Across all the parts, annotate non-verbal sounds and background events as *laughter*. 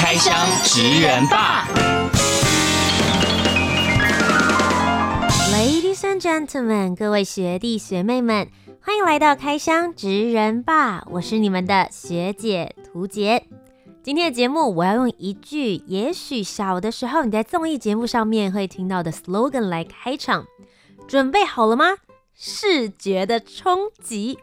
开箱职人吧，Ladies and gentlemen，各位学弟学妹们，欢迎来到开箱职人吧，我是你们的学姐涂洁。今天的节目，我要用一句也许小的时候你在综艺节目上面会听到的 slogan 来开场。准备好了吗？视觉的冲击，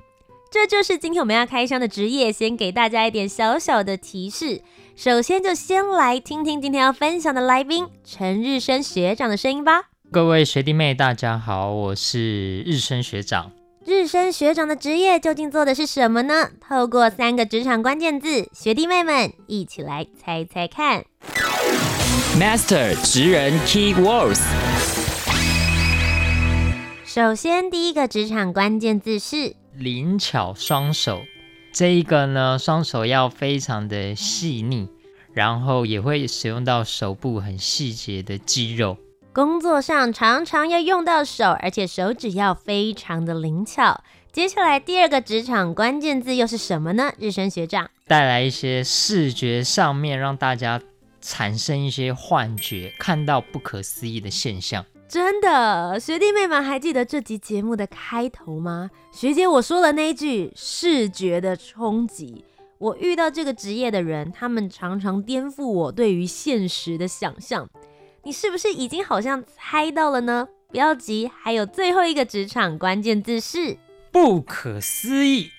这就是今天我们要开箱的职业。先给大家一点小小的提示。首先就先来听听今天要分享的来宾陈日升学长的声音吧。各位学弟妹，大家好，我是日升学长。日升学长的职业究竟做的是什么呢？透过三个职场关键字，学弟妹们一起来猜猜看。Master 职人 Key Words。首先，第一个职场关键字是灵巧双手。这一个呢，双手要非常的细腻，然后也会使用到手部很细节的肌肉。工作上常常要用到手，而且手指要非常的灵巧。接下来第二个职场关键字又是什么呢？日升学长带来一些视觉上面让大家产生一些幻觉，看到不可思议的现象。真的，学弟妹们还记得这集节目的开头吗？学姐我说了那一句视觉的冲击。我遇到这个职业的人，他们常常颠覆我对于现实的想象。你是不是已经好像猜到了呢？不要急，还有最后一个职场关键字是不可思议，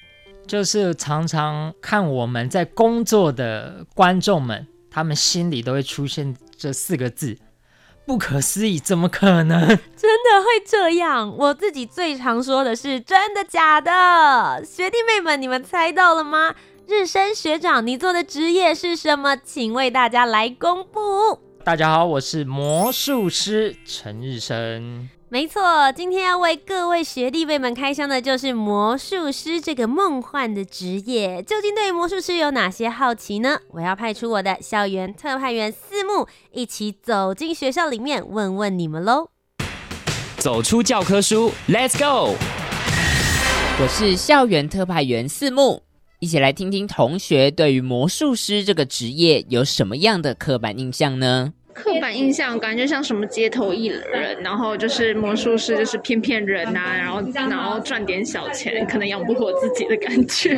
就是常常看我们在工作的观众们，他们心里都会出现这四个字：不可思议，怎么可能？真的会这样？我自己最常说的是真的假的？学弟妹们，你们猜到了吗？日升学长，你做的职业是什么？请为大家来公布。大家好，我是魔术师陈日升。没错，今天要为各位学弟妹们开箱的就是魔术师这个梦幻的职业。究竟对魔术师有哪些好奇呢？我要派出我的校园特派员四木，一起走进学校里面问问你们喽。走出教科书，Let's go！我是校园特派员四木，一起来听听同学对于魔术师这个职业有什么样的刻板印象呢？刻板印象感觉像什么街头艺人，然后就是魔术师，就是骗骗人呐、啊，然后然后赚点小钱，可能养不活自己的感觉，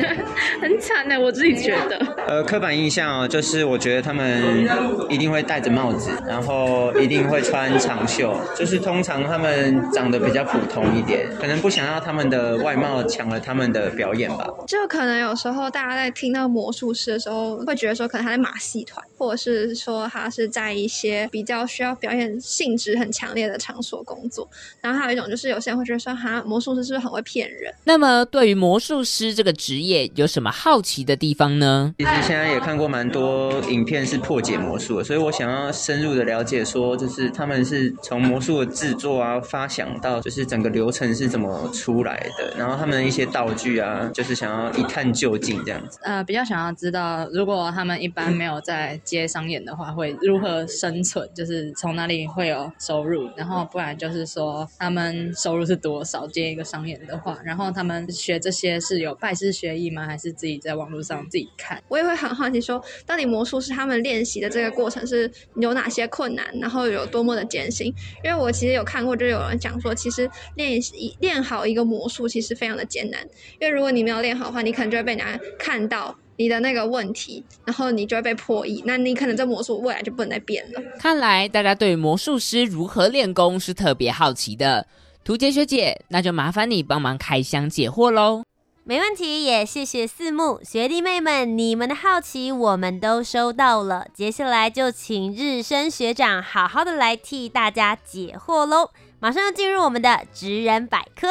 很惨呢。我自己觉得。呃，刻板印象就是我觉得他们一定会戴着帽子，然后一定会穿长袖，就是通常他们长得比较普通一点，可能不想要他们的外貌抢了他们的表演吧。就可能有时候大家在听到魔术师的时候，会觉得说可能他在马戏团，或者是说他是在一些。比较需要表演性质很强烈的场所工作，然后还有一种就是有些人会觉得说，哈，魔术师是不是很会骗人？那么对于魔术师这个职业有什么好奇的地方呢？其实现在也看过蛮多影片是破解魔术的，所以我想要深入的了解，说就是他们是从魔术的制作啊、发想到就是整个流程是怎么出来的，然后他们的一些道具啊，就是想要一探究竟这样子。呃，比较想要知道，如果他们一般没有在接商演的话，会如何生？存就是从哪里会有收入，然后不然就是说他们收入是多少接一个商演的话，然后他们学这些是有拜师学艺吗？还是自己在网络上自己看？我也会很好奇说，当你魔术师他们练习的这个过程是有哪些困难，然后有多么的艰辛？因为我其实有看过，就有人讲说，其实练习练好一个魔术其实非常的艰难，因为如果你没有练好的话，你可能就会被人家看到。你的那个问题，然后你就会被破译，那你可能这魔术未来就不能再变了。看来大家对魔术师如何练功是特别好奇的。图杰学姐，那就麻烦你帮忙开箱解惑喽。没问题，也谢谢四木学弟妹们，你们的好奇我们都收到了。接下来就请日升学长好好的来替大家解惑喽。马上要进入我们的职人百科。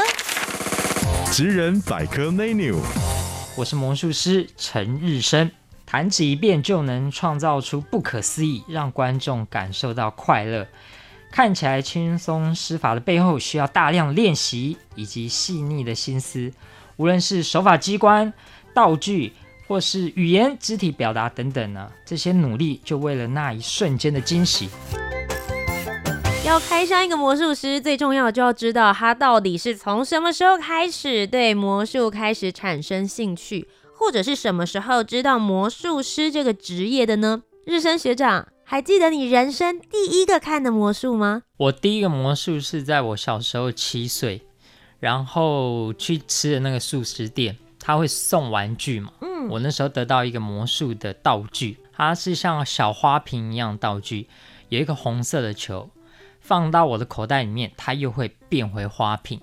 职人百科 menu。我是魔术师陈日升，弹指一变就能创造出不可思议，让观众感受到快乐。看起来轻松施法的背后，需要大量练习以及细腻的心思。无论是手法机关、道具，或是语言、肢体表达等等呢，这些努力就为了那一瞬间的惊喜。要开箱一个魔术师，最重要就要知道他到底是从什么时候开始对魔术开始产生兴趣，或者是什么时候知道魔术师这个职业的呢？日升学长，还记得你人生第一个看的魔术吗？我第一个魔术是在我小时候七岁，然后去吃的那个素食店，他会送玩具嘛。嗯，我那时候得到一个魔术的道具，它是像小花瓶一样道具，有一个红色的球。放到我的口袋里面，它又会变回花瓶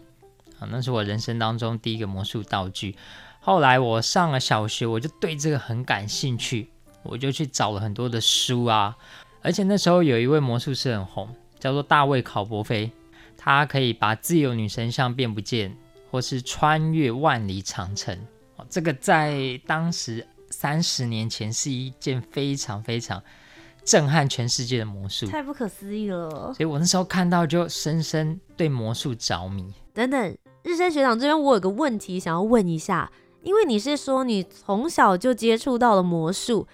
啊！那是我人生当中第一个魔术道具。后来我上了小学，我就对这个很感兴趣，我就去找了很多的书啊。而且那时候有一位魔术师很红，叫做大卫考伯菲，他可以把自由女神像变不见，或是穿越万里长城。这个在当时三十年前是一件非常非常。震撼全世界的魔术，太不可思议了！所以我那时候看到就深深对魔术着迷。等等，日升学长这边我有个问题想要问一下，因为你是说你从小就接触到了魔术，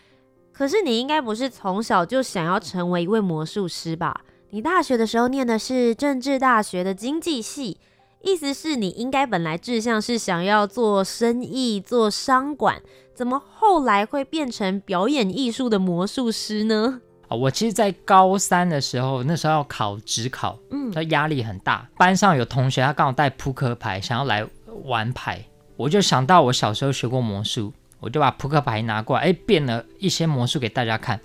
可是你应该不是从小就想要成为一位魔术师吧？你大学的时候念的是政治大学的经济系，意思是你应该本来志向是想要做生意、做商管。怎么后来会变成表演艺术的魔术师呢？啊，我其实，在高三的时候，那时候要考职考，嗯，他压力很大。班上有同学他刚好带扑克牌，想要来玩牌，我就想到我小时候学过魔术，我就把扑克牌拿过来，哎，变了一些魔术给大家看。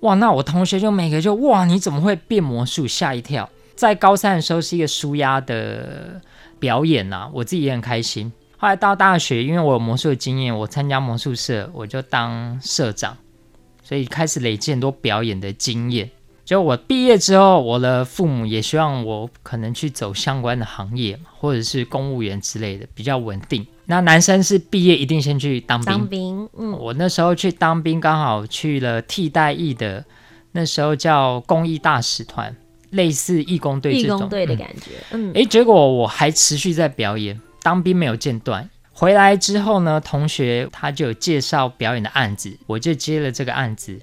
哇，那我同学就每个就哇，你怎么会变魔术？吓一跳。在高三的时候是一个舒压的表演啊，我自己也很开心。后来到大学，因为我有魔术的经验，我参加魔术社，我就当社长，所以开始累积很多表演的经验。就我毕业之后，我的父母也希望我可能去走相关的行业，或者是公务员之类的，比较稳定。那男生是毕业一定先去当兵。当兵，嗯，我那时候去当兵，刚好去了替代役的，那时候叫公益大使团，类似义工队这种。义工队的感觉，嗯。哎，结果我还持续在表演。当兵没有间断，回来之后呢，同学他就有介绍表演的案子，我就接了这个案子，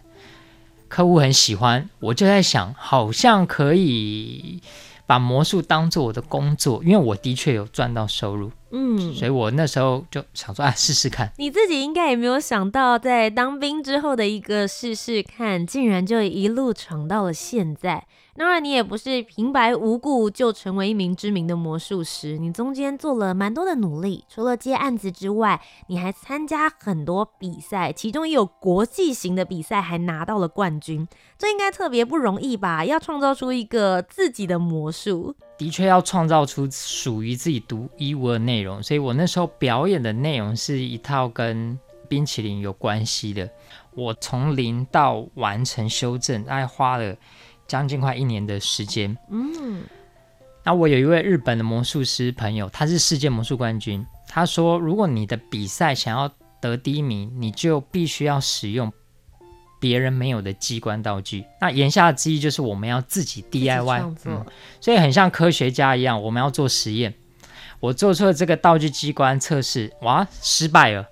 客户很喜欢，我就在想，好像可以把魔术当做我的工作，因为我的确有赚到收入，嗯，所以我那时候就想说，啊，试试看。你自己应该也没有想到，在当兵之后的一个试试看，竟然就一路闯到了现在。当然，你也不是平白无故就成为一名知名的魔术师，你中间做了蛮多的努力。除了接案子之外，你还参加很多比赛，其中也有国际型的比赛，还拿到了冠军。这应该特别不容易吧？要创造出一个自己的魔术，的确要创造出属于自己独一无二的内容。所以我那时候表演的内容是一套跟冰淇淋有关系的。我从零到完成修正，大概花了。将近快一年的时间，嗯，那我有一位日本的魔术师朋友，他是世界魔术冠军。他说，如果你的比赛想要得第一名，你就必须要使用别人没有的机关道具。那言下之意就是我们要自己 DIY，嗯，所以很像科学家一样，我们要做实验。我做出了这个道具机关测试，哇，失败了。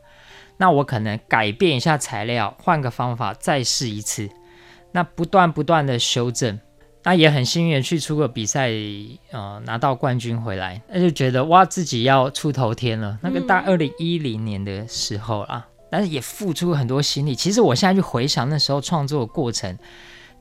那我可能改变一下材料，换个方法再试一次。那不断不断的修正，那也很幸运的去出个比赛，呃，拿到冠军回来，那就觉得哇，自己要出头天了。那个大二零一零年的时候啊，嗯、但是也付出很多心力。其实我现在去回想那时候创作的过程，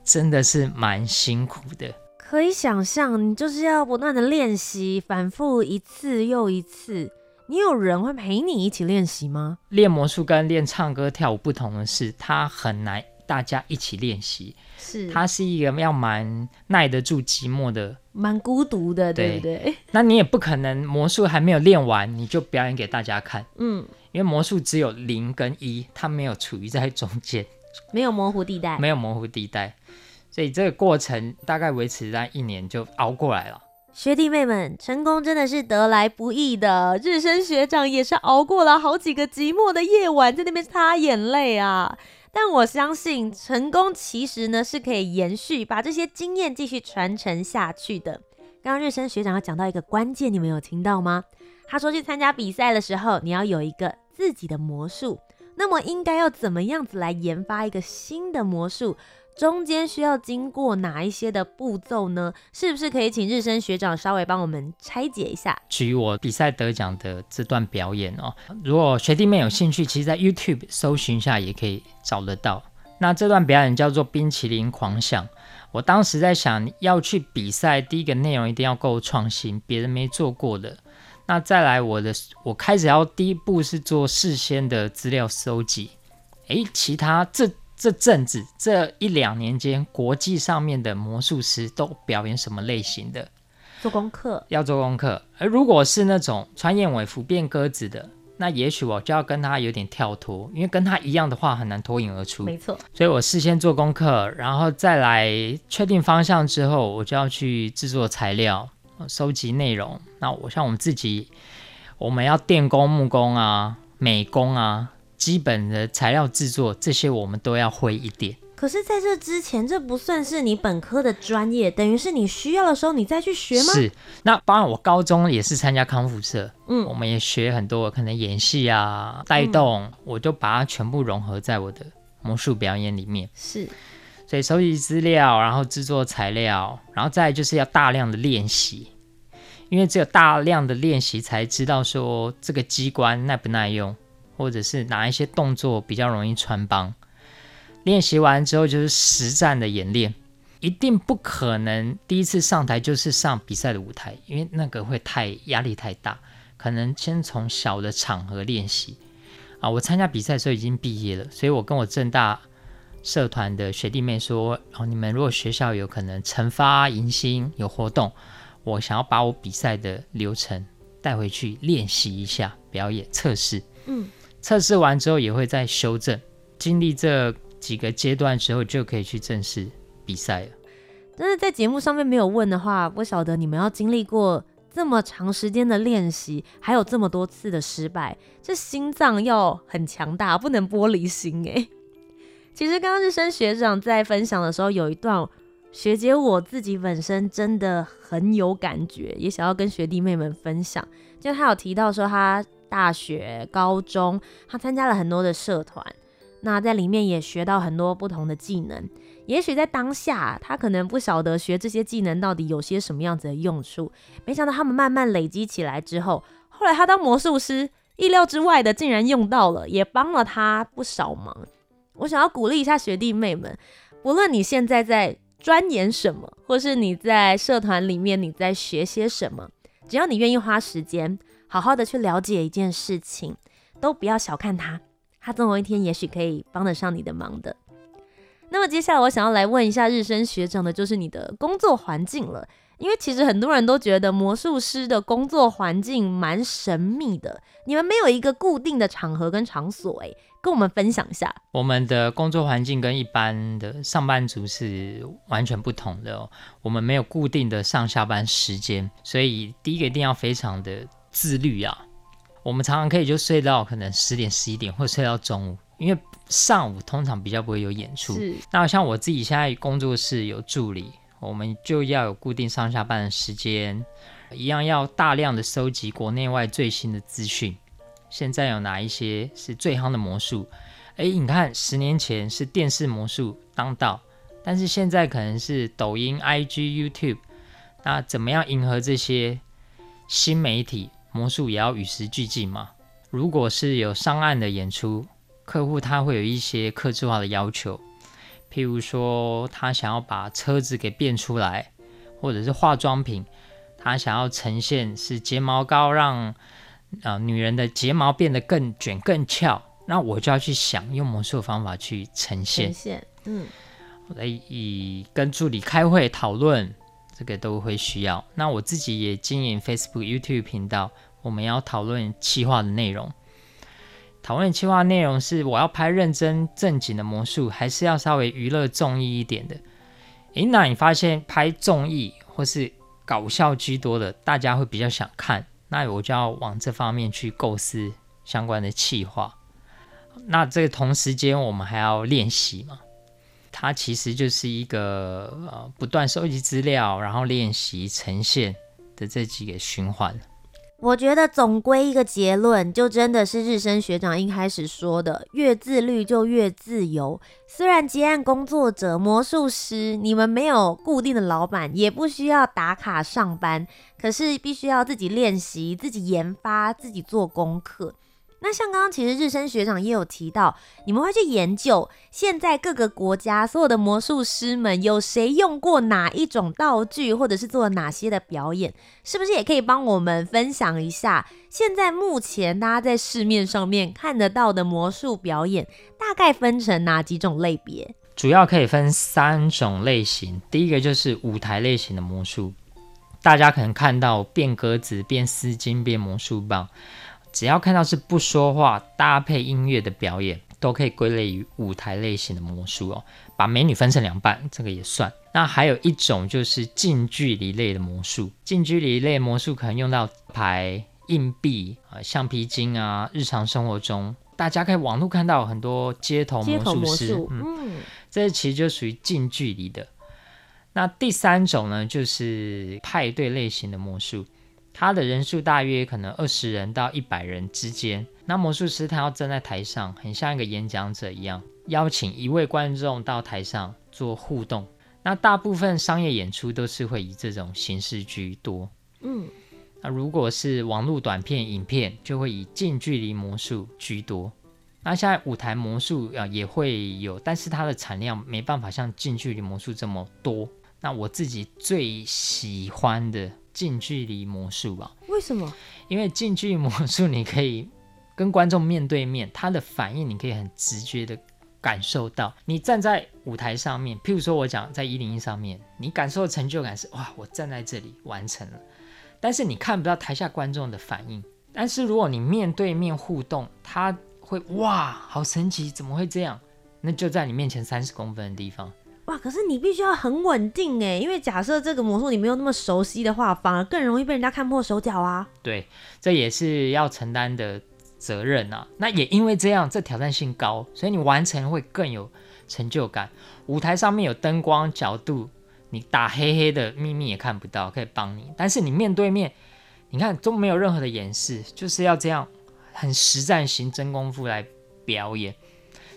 真的是蛮辛苦的。可以想象，你就是要不断的练习，反复一次又一次。你有人会陪你一起练习吗？练魔术跟练唱歌跳舞不同的是，它很难。大家一起练习，是他是一个要蛮耐得住寂寞的，蛮孤独的，对不对？对，*laughs* 那你也不可能魔术还没有练完你就表演给大家看，嗯，因为魔术只有零跟一，它没有处于在中间，没有模糊地带，没有模糊地带，所以这个过程大概维持在一年就熬过来了。学弟妹们，成功真的是得来不易的。日升学长也是熬过了好几个寂寞的夜晚，在那边擦眼泪啊。但我相信，成功其实呢是可以延续，把这些经验继续传承下去的。刚刚日升学长要讲到一个关键，你们有听到吗？他说去参加比赛的时候，你要有一个自己的魔术。那么应该要怎么样子来研发一个新的魔术？中间需要经过哪一些的步骤呢？是不是可以请日升学长稍微帮我们拆解一下？举我比赛得奖的这段表演哦，如果学弟妹有兴趣，其实在 YouTube 搜寻一下也可以找得到。那这段表演叫做《冰淇淋狂想》。我当时在想，要去比赛，第一个内容一定要够创新，别人没做过的。那再来，我的我开始要第一步是做事先的资料搜集。诶，其他这。这阵子这一两年间，国际上面的魔术师都表演什么类型的？做功课，要做功课。而如果是那种穿燕尾服变鸽子的，那也许我就要跟他有点跳脱，因为跟他一样的话很难脱颖而出。没错，所以我事先做功课，然后再来确定方向之后，我就要去制作材料，收集内容。那我像我们自己，我们要电工、木工啊、美工啊。基本的材料制作这些我们都要会一点。可是，在这之前，这不算是你本科的专业，等于是你需要的时候你再去学吗？是。那当然，我高中也是参加康复社，嗯，我们也学很多，可能演戏啊、带动，嗯、我就把它全部融合在我的魔术表演里面。是。所以收集资料，然后制作材料，然后再就是要大量的练习，因为只有大量的练习才知道说这个机关耐不耐用。或者是哪一些动作比较容易穿帮，练习完之后就是实战的演练，一定不可能第一次上台就是上比赛的舞台，因为那个会太压力太大。可能先从小的场合练习啊。我参加比赛的时候已经毕业了，所以我跟我正大社团的学弟妹说：哦，你们如果学校有可能成发迎新有活动，我想要把我比赛的流程带回去练习一下，表演测试。嗯。测试完之后也会再修正，经历这几个阶段之后，就可以去正式比赛了。但是在节目上面没有问的话，不晓得你们要经历过这么长时间的练习，还有这么多次的失败，这心脏要很强大，不能玻璃心诶。*laughs* 其实刚刚日升学长在分享的时候，有一段学姐我自己本身真的很有感觉，也想要跟学弟妹们分享。就他有提到说他。大学、高中，他参加了很多的社团，那在里面也学到很多不同的技能。也许在当下，他可能不晓得学这些技能到底有些什么样子的用处。没想到他们慢慢累积起来之后，后来他当魔术师，意料之外的竟然用到了，也帮了他不少忙。我想要鼓励一下学弟妹们，无论你现在在钻研什么，或是你在社团里面你在学些什么，只要你愿意花时间。好好的去了解一件事情，都不要小看它，它总有一天也许可以帮得上你的忙的。那么接下来我想要来问一下日升学长的，就是你的工作环境了，因为其实很多人都觉得魔术师的工作环境蛮神秘的，你们没有一个固定的场合跟场所，诶，跟我们分享一下。我们的工作环境跟一般的上班族是完全不同的哦，我们没有固定的上下班时间，所以第一个一定要非常的。自律啊，我们常常可以就睡到可能十点、十一点，或睡到中午，因为上午通常比较不会有演出。是。那像我自己现在工作室有助理，我们就要有固定上下班的时间，一样要大量的收集国内外最新的资讯。现在有哪一些是最夯的魔术？哎，你看，十年前是电视魔术当道，但是现在可能是抖音、IG、YouTube。那怎么样迎合这些新媒体？魔术也要与时俱进嘛。如果是有上岸的演出，客户他会有一些客制化的要求，譬如说他想要把车子给变出来，或者是化妆品，他想要呈现是睫毛膏让啊、呃、女人的睫毛变得更卷更翘，那我就要去想用魔术的方法去呈现。呈现，嗯，来以跟助理开会讨论。这个都会需要。那我自己也经营 Facebook、YouTube 频道，我们要讨论企划的内容。讨论企划内容是我要拍认真正经的魔术，还是要稍微娱乐综艺一点的？诶，那你发现拍综艺或是搞笑居多的，大家会比较想看，那我就要往这方面去构思相关的企划。那这个同时间我们还要练习嘛，它其实就是一个呃不断收集资料，然后练习呈现的这几个循环。我觉得总归一个结论，就真的是日升学长一开始说的，越自律就越自由。虽然接案工作者、魔术师，你们没有固定的老板，也不需要打卡上班，可是必须要自己练习、自己研发、自己做功课。那像刚刚其实日升学长也有提到，你们会去研究现在各个国家所有的魔术师们有谁用过哪一种道具，或者是做了哪些的表演，是不是也可以帮我们分享一下？现在目前大家在市面上面看得到的魔术表演，大概分成哪几种类别？主要可以分三种类型，第一个就是舞台类型的魔术，大家可能看到变鸽子、变丝巾、变魔术棒。只要看到是不说话搭配音乐的表演，都可以归类于舞台类型的魔术哦。把美女分成两半，这个也算。那还有一种就是近距离类的魔术，近距离类魔术可能用到牌、硬币啊、橡皮筋啊。日常生活中，大家可以网络看到很多街头魔术师，嗯，嗯，这其实就属于近距离的。那第三种呢，就是派对类型的魔术。他的人数大约可能二十人到一百人之间。那魔术师他要站在台上，很像一个演讲者一样，邀请一位观众到台上做互动。那大部分商业演出都是会以这种形式居多。嗯，那如果是网络短片、影片，就会以近距离魔术居多。那现在舞台魔术啊也会有，但是它的产量没办法像近距离魔术这么多。那我自己最喜欢的。近距离魔术吧？为什么？因为近距离魔术，你可以跟观众面对面，他的反应你可以很直觉的感受到。你站在舞台上面，譬如说我讲在一零一上面，你感受的成就感是哇，我站在这里完成了。但是你看不到台下观众的反应。但是如果你面对面互动，他会哇，好神奇，怎么会这样？那就在你面前三十公分的地方。哇！可是你必须要很稳定哎，因为假设这个魔术你没有那么熟悉的话，反而更容易被人家看破手脚啊。对，这也是要承担的责任啊。那也因为这样，这挑战性高，所以你完成会更有成就感。舞台上面有灯光角度，你打黑黑的秘密也看不到，可以帮你。但是你面对面，你看都没有任何的掩饰，就是要这样很实战型真功夫来表演。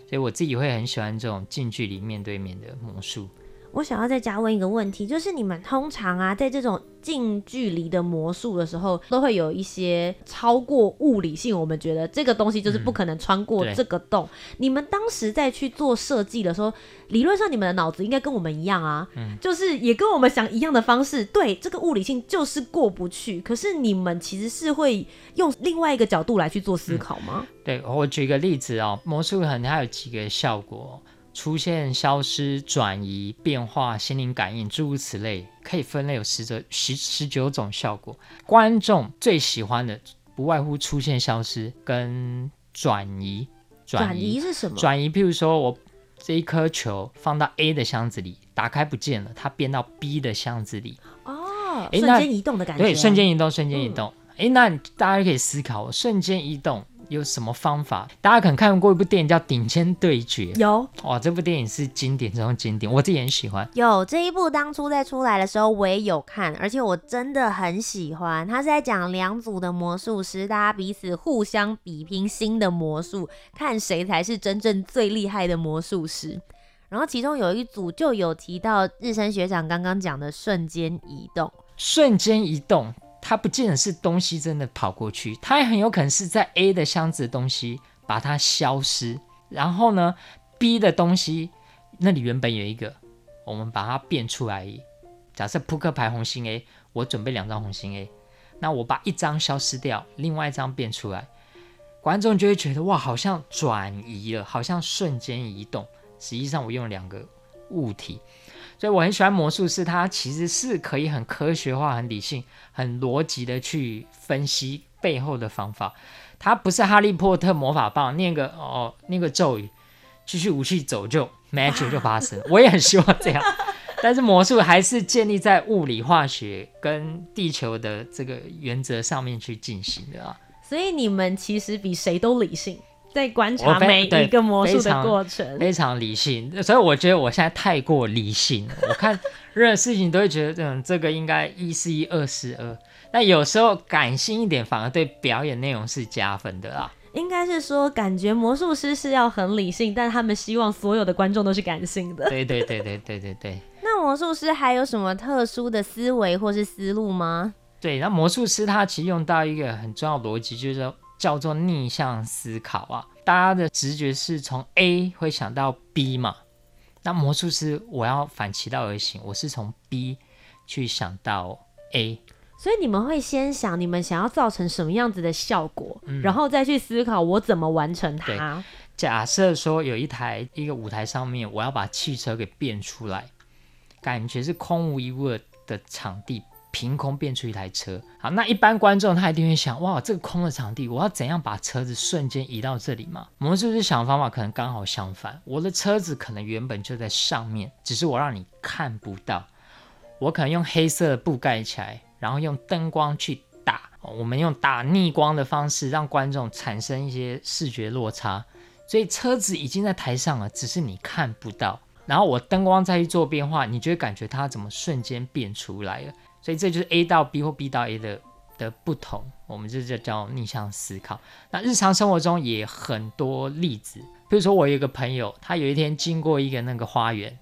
所以我自己会很喜欢这种近距离面对面的魔术。我想要再加问一个问题，就是你们通常啊，在这种近距离的魔术的时候，都会有一些超过物理性，我们觉得这个东西就是不可能穿过这个洞。嗯、你们当时在去做设计的时候，理论上你们的脑子应该跟我们一样啊，嗯、就是也跟我们想一样的方式。对，这个物理性就是过不去。可是你们其实是会用另外一个角度来去做思考吗？嗯、对，我举个例子哦，魔术可能它有几个效果。出现、消失、转移、变化、心灵感应，诸如此类，可以分类有十则十十九种效果。观众最喜欢的不外乎出现、消失跟转移。转移，移是什么？转移，譬如说我这一颗球放到 A 的箱子里，打开不见了，它变到 B 的箱子里。哦，瞬间移动的感觉。对，瞬间移动，瞬间移动。哎、嗯，那大家可以思考，瞬间移动。有什么方法？大家可能看过一部电影叫《顶尖对决》，有哇，这部电影是经典中的经典，我自己很喜欢。有这一部当初在出来的时候，我也有看，而且我真的很喜欢。它是在讲两组的魔术师，大家彼此互相比拼新的魔术，看谁才是真正最厉害的魔术师。然后其中有一组就有提到日升学长刚刚讲的瞬间移动，瞬间移动。它不见得是东西真的跑过去，它也很有可能是在 A 的箱子的东西把它消失，然后呢，B 的东西那里原本有一个，我们把它变出来。假设扑克牌红心 A，我准备两张红心 A，那我把一张消失掉，另外一张变出来，观众就会觉得哇，好像转移了，好像瞬间移动。实际上我用了两个物体。所以我很喜欢魔术师，他其实是可以很科学化、很理性、很逻辑的去分析背后的方法。他不是哈利波特魔法棒，念个哦，那个咒语，继续武器走就 *laughs* magic 就发生。我也很希望这样，但是魔术还是建立在物理化学跟地球的这个原则上面去进行的啊。所以你们其实比谁都理性，在观察每一个魔术的过程非，非常理性。所以我觉得我现在太过理性了。我看任何事情都会觉得，嗯，这个应该一是一，二是二。但有时候感性一点，反而对表演内容是加分的啦。应该是说，感觉魔术师是要很理性，但他们希望所有的观众都是感性的。对对对对对对对。*laughs* 那魔术师还有什么特殊的思维或是思路吗？对，那魔术师他其实用到一个很重要逻辑，就是叫做逆向思考啊。大家的直觉是从 A 会想到 B 嘛？那魔术师我要反其道而行，我是从 B 去想到 A。所以你们会先想你们想要造成什么样子的效果，嗯、然后再去思考我怎么完成它。假设说有一台一个舞台上面，我要把汽车给变出来，感觉是空无一物的场地，凭空变出一台车。好，那一般观众他一定会想：哇，这个空的场地，我要怎样把车子瞬间移到这里嘛？魔术师想的方法可能刚好相反，我的车子可能原本就在上面，只是我让你看不到。我可能用黑色的布盖起来。然后用灯光去打，我们用打逆光的方式让观众产生一些视觉落差，所以车子已经在台上了，只是你看不到。然后我灯光再去做变化，你就会感觉它怎么瞬间变出来了。所以这就是 A 到 B 或 B 到 A 的的不同，我们这就叫逆向思考。那日常生活中也很多例子，比如说我有一个朋友，他有一天经过一个那个花园，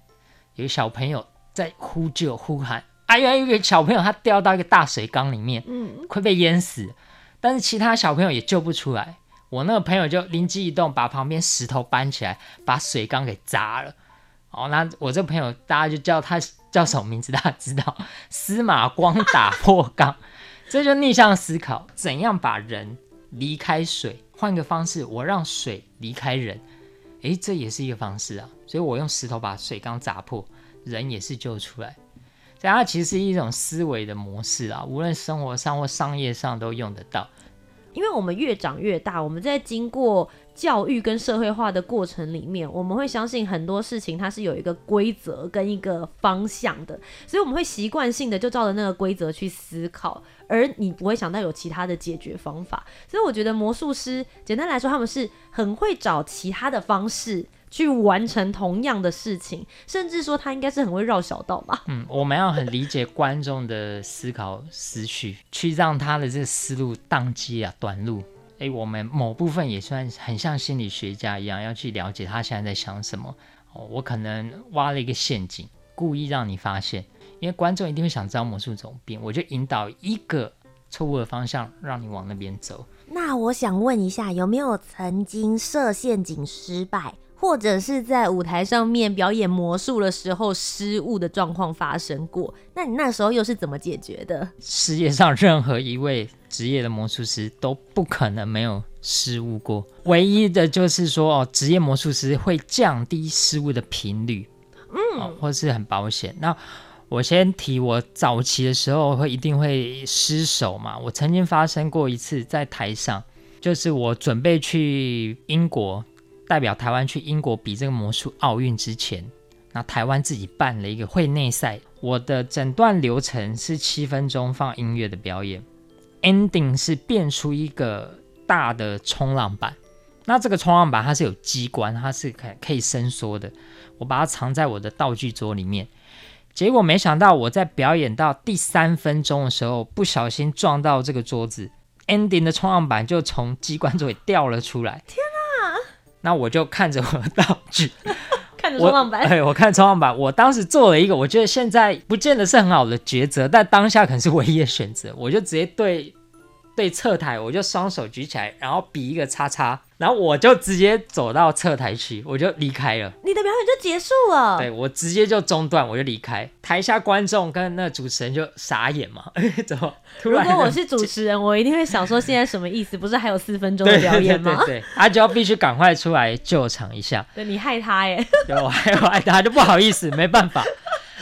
有个小朋友在呼救呼喊。啊，原来有个小朋友他掉到一个大水缸里面，嗯，快被淹死，但是其他小朋友也救不出来。我那个朋友就灵机一动，把旁边石头搬起来，把水缸给砸了。哦，那我这朋友大家就叫他叫什么名字？大家知道？*laughs* 司马光打破缸，*laughs* 这就逆向思考，怎样把人离开水？换个方式，我让水离开人，诶，这也是一个方式啊。所以我用石头把水缸砸破，人也是救出来。它其实是一种思维的模式啊，无论生活上或商业上都用得到。因为我们越长越大，我们在经过教育跟社会化的过程里面，我们会相信很多事情它是有一个规则跟一个方向的，所以我们会习惯性的就照着那个规则去思考，而你不会想到有其他的解决方法。所以我觉得魔术师，简单来说，他们是很会找其他的方式。去完成同样的事情，甚至说他应该是很会绕小道吧。嗯，我们要很理解观众的思考思绪，去让他的这个思路宕机啊，短路。诶，我们某部分也算很像心理学家一样，要去了解他现在在想什么。哦，我可能挖了一个陷阱，故意让你发现，因为观众一定会想知道魔术怎么变，我就引导一个错误的方向，让你往那边走。那我想问一下，有没有曾经设陷阱失败？或者是在舞台上面表演魔术的时候失误的状况发生过，那你那时候又是怎么解决的？世界上任何一位职业的魔术师都不可能没有失误过，唯一的就是说哦，职业魔术师会降低失误的频率，嗯、哦，或是很保险。那我先提，我早期的时候会一定会失手嘛，我曾经发生过一次在台上，就是我准备去英国。代表台湾去英国比这个魔术奥运之前，那台湾自己办了一个会内赛。我的整段流程是七分钟放音乐的表演，ending 是变出一个大的冲浪板。那这个冲浪板它是有机关，它是可可以伸缩的。我把它藏在我的道具桌里面。结果没想到我在表演到第三分钟的时候，不小心撞到这个桌子，ending 的冲浪板就从机关座位掉了出来。天那我就看着我的道具，*laughs* 看着冲浪板，哎，我看冲浪板。我当时做了一个，我觉得现在不见得是很好的抉择，但当下可能是唯一的选择。我就直接对对侧台，我就双手举起来，然后比一个叉叉。然后我就直接走到侧台去，我就离开了。你的表演就结束了？对，我直接就中断，我就离开。台下观众跟那主持人就傻眼嘛，*laughs* 怎么？如果我是主持人，我一定会想说现在什么意思？不是还有四分钟的表演吗？对，对，对，对，他就要必须赶快出来救场一下。对，你害他耶？*laughs* 对，我害我害他，就不好意思，没办法。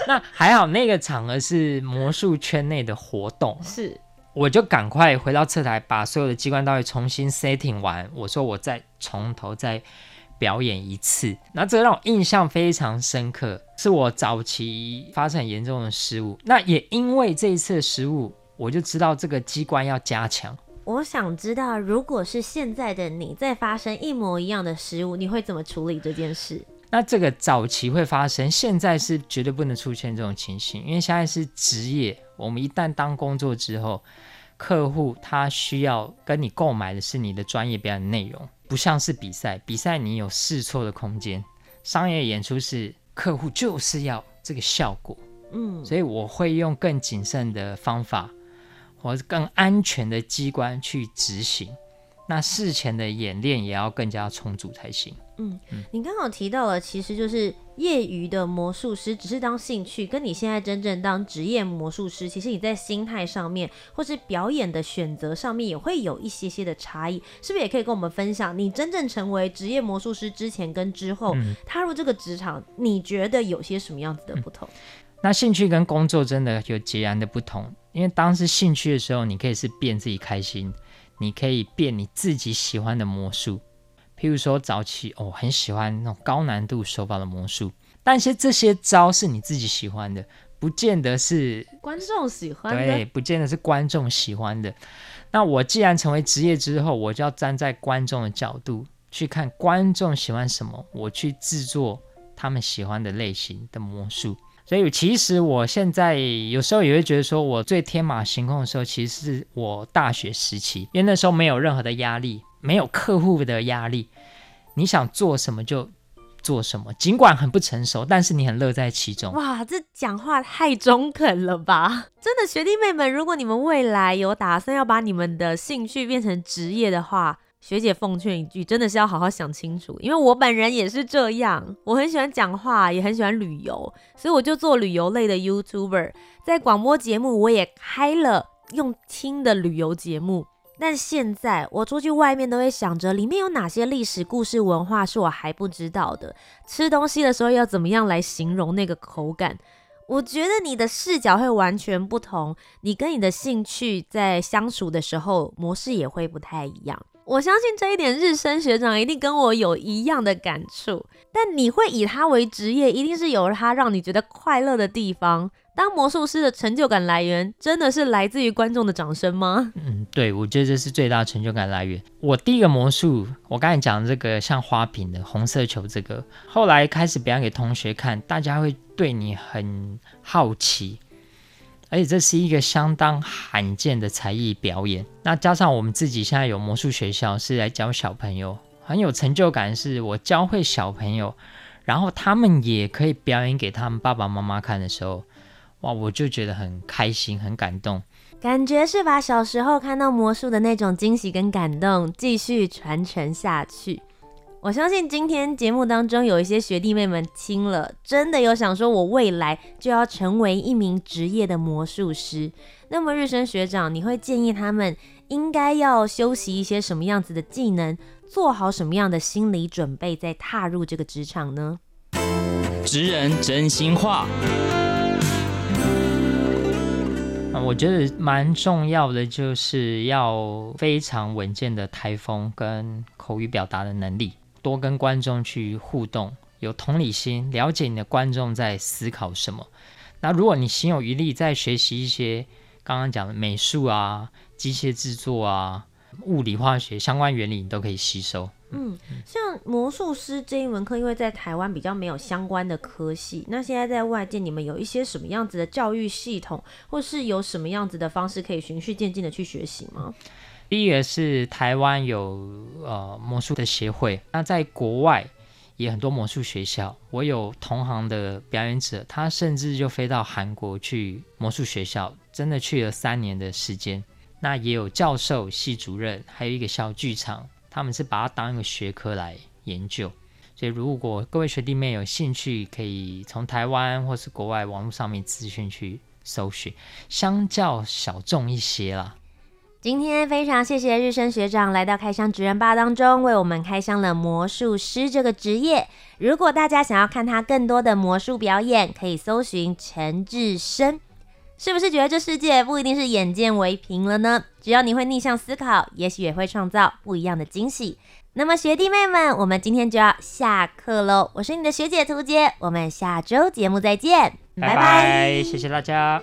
那还好，那个场合是魔术圈内的活动，是。我就赶快回到侧台，把所有的机关道具重新 setting 完。我说我再从头再表演一次。那这个让我印象非常深刻，是我早期发生很严重的失误。那也因为这一次的失误，我就知道这个机关要加强。我想知道，如果是现在的你再发生一模一样的失误，你会怎么处理这件事？那这个早期会发生，现在是绝对不能出现这种情形，因为现在是职业。我们一旦当工作之后，客户他需要跟你购买的是你的专业表演内容，不像是比赛。比赛你有试错的空间，商业演出是客户就是要这个效果。嗯，所以我会用更谨慎的方法，或者更安全的机关去执行。那事前的演练也要更加充足才行。嗯，你刚好提到了，其实就是业余的魔术师只是当兴趣，跟你现在真正当职业魔术师，其实你在心态上面或是表演的选择上面也会有一些些的差异，是不是也可以跟我们分享你真正成为职业魔术师之前跟之后、嗯、踏入这个职场，你觉得有些什么样子的不同？嗯、那兴趣跟工作真的有截然的不同，因为当时兴趣的时候，你可以是变自己开心，你可以变你自己喜欢的魔术。譬如说早期哦，很喜欢那种高难度手法的魔术，但是这些招是你自己喜欢的，不见得是观众喜欢的。对，不见得是观众喜欢的。那我既然成为职业之后，我就要站在观众的角度去看观众喜欢什么，我去制作他们喜欢的类型的魔术。所以其实我现在有时候也会觉得说，我最天马行空的时候，其实是我大学时期，因为那时候没有任何的压力。没有客户的压力，你想做什么就做什么，尽管很不成熟，但是你很乐在其中。哇，这讲话太中肯了吧！真的，学弟妹们，如果你们未来有打算要把你们的兴趣变成职业的话，学姐奉劝一句，真的是要好好想清楚。因为我本人也是这样，我很喜欢讲话，也很喜欢旅游，所以我就做旅游类的 YouTuber，在广播节目我也开了用听的旅游节目。但现在我出去外面都会想着里面有哪些历史故事文化是我还不知道的。吃东西的时候要怎么样来形容那个口感？我觉得你的视角会完全不同，你跟你的兴趣在相处的时候模式也会不太一样。我相信这一点日升学长一定跟我有一样的感触。但你会以他为职业，一定是有他让你觉得快乐的地方。当魔术师的成就感来源，真的是来自于观众的掌声吗？嗯，对，我觉得这是最大成就感来源。我第一个魔术，我刚才讲这个像花瓶的红色球，这个后来开始表演给同学看，大家会对你很好奇，而且这是一个相当罕见的才艺表演。那加上我们自己现在有魔术学校，是来教小朋友，很有成就感。是我教会小朋友，然后他们也可以表演给他们爸爸妈妈看的时候。哇，我就觉得很开心，很感动，感觉是把小时候看到魔术的那种惊喜跟感动继续传承下去。我相信今天节目当中有一些学弟妹们听了，真的有想说，我未来就要成为一名职业的魔术师。那么日升学长，你会建议他们应该要修习一些什么样子的技能，做好什么样的心理准备，再踏入这个职场呢？职人真心话。我觉得蛮重要的，就是要非常稳健的台风跟口语表达的能力，多跟观众去互动，有同理心，了解你的观众在思考什么。那如果你心有余力，在学习一些刚刚讲的美术啊、机械制作啊、物理化学相关原理，你都可以吸收。嗯，像魔术师这一门课，因为在台湾比较没有相关的科系，那现在在外界你们有一些什么样子的教育系统，或是有什么样子的方式可以循序渐进的去学习吗？第一个是台湾有呃魔术的协会，那在国外也很多魔术学校，我有同行的表演者，他甚至就飞到韩国去魔术学校，真的去了三年的时间。那也有教授、系主任，还有一个小剧场。他们是把它当一个学科来研究，所以如果各位学弟妹有兴趣，可以从台湾或是国外网络上面资讯去搜寻，相较小众一些啦。今天非常谢谢日升学长来到开箱职人吧当中，为我们开箱了魔术师这个职业。如果大家想要看他更多的魔术表演，可以搜寻陈志升。是不是觉得这世界不一定是眼见为凭了呢？只要你会逆向思考，也许也会创造不一样的惊喜。那么学弟妹们，我们今天就要下课喽。我是你的学姐屠洁，我们下周节目再见，拜拜，谢谢大家。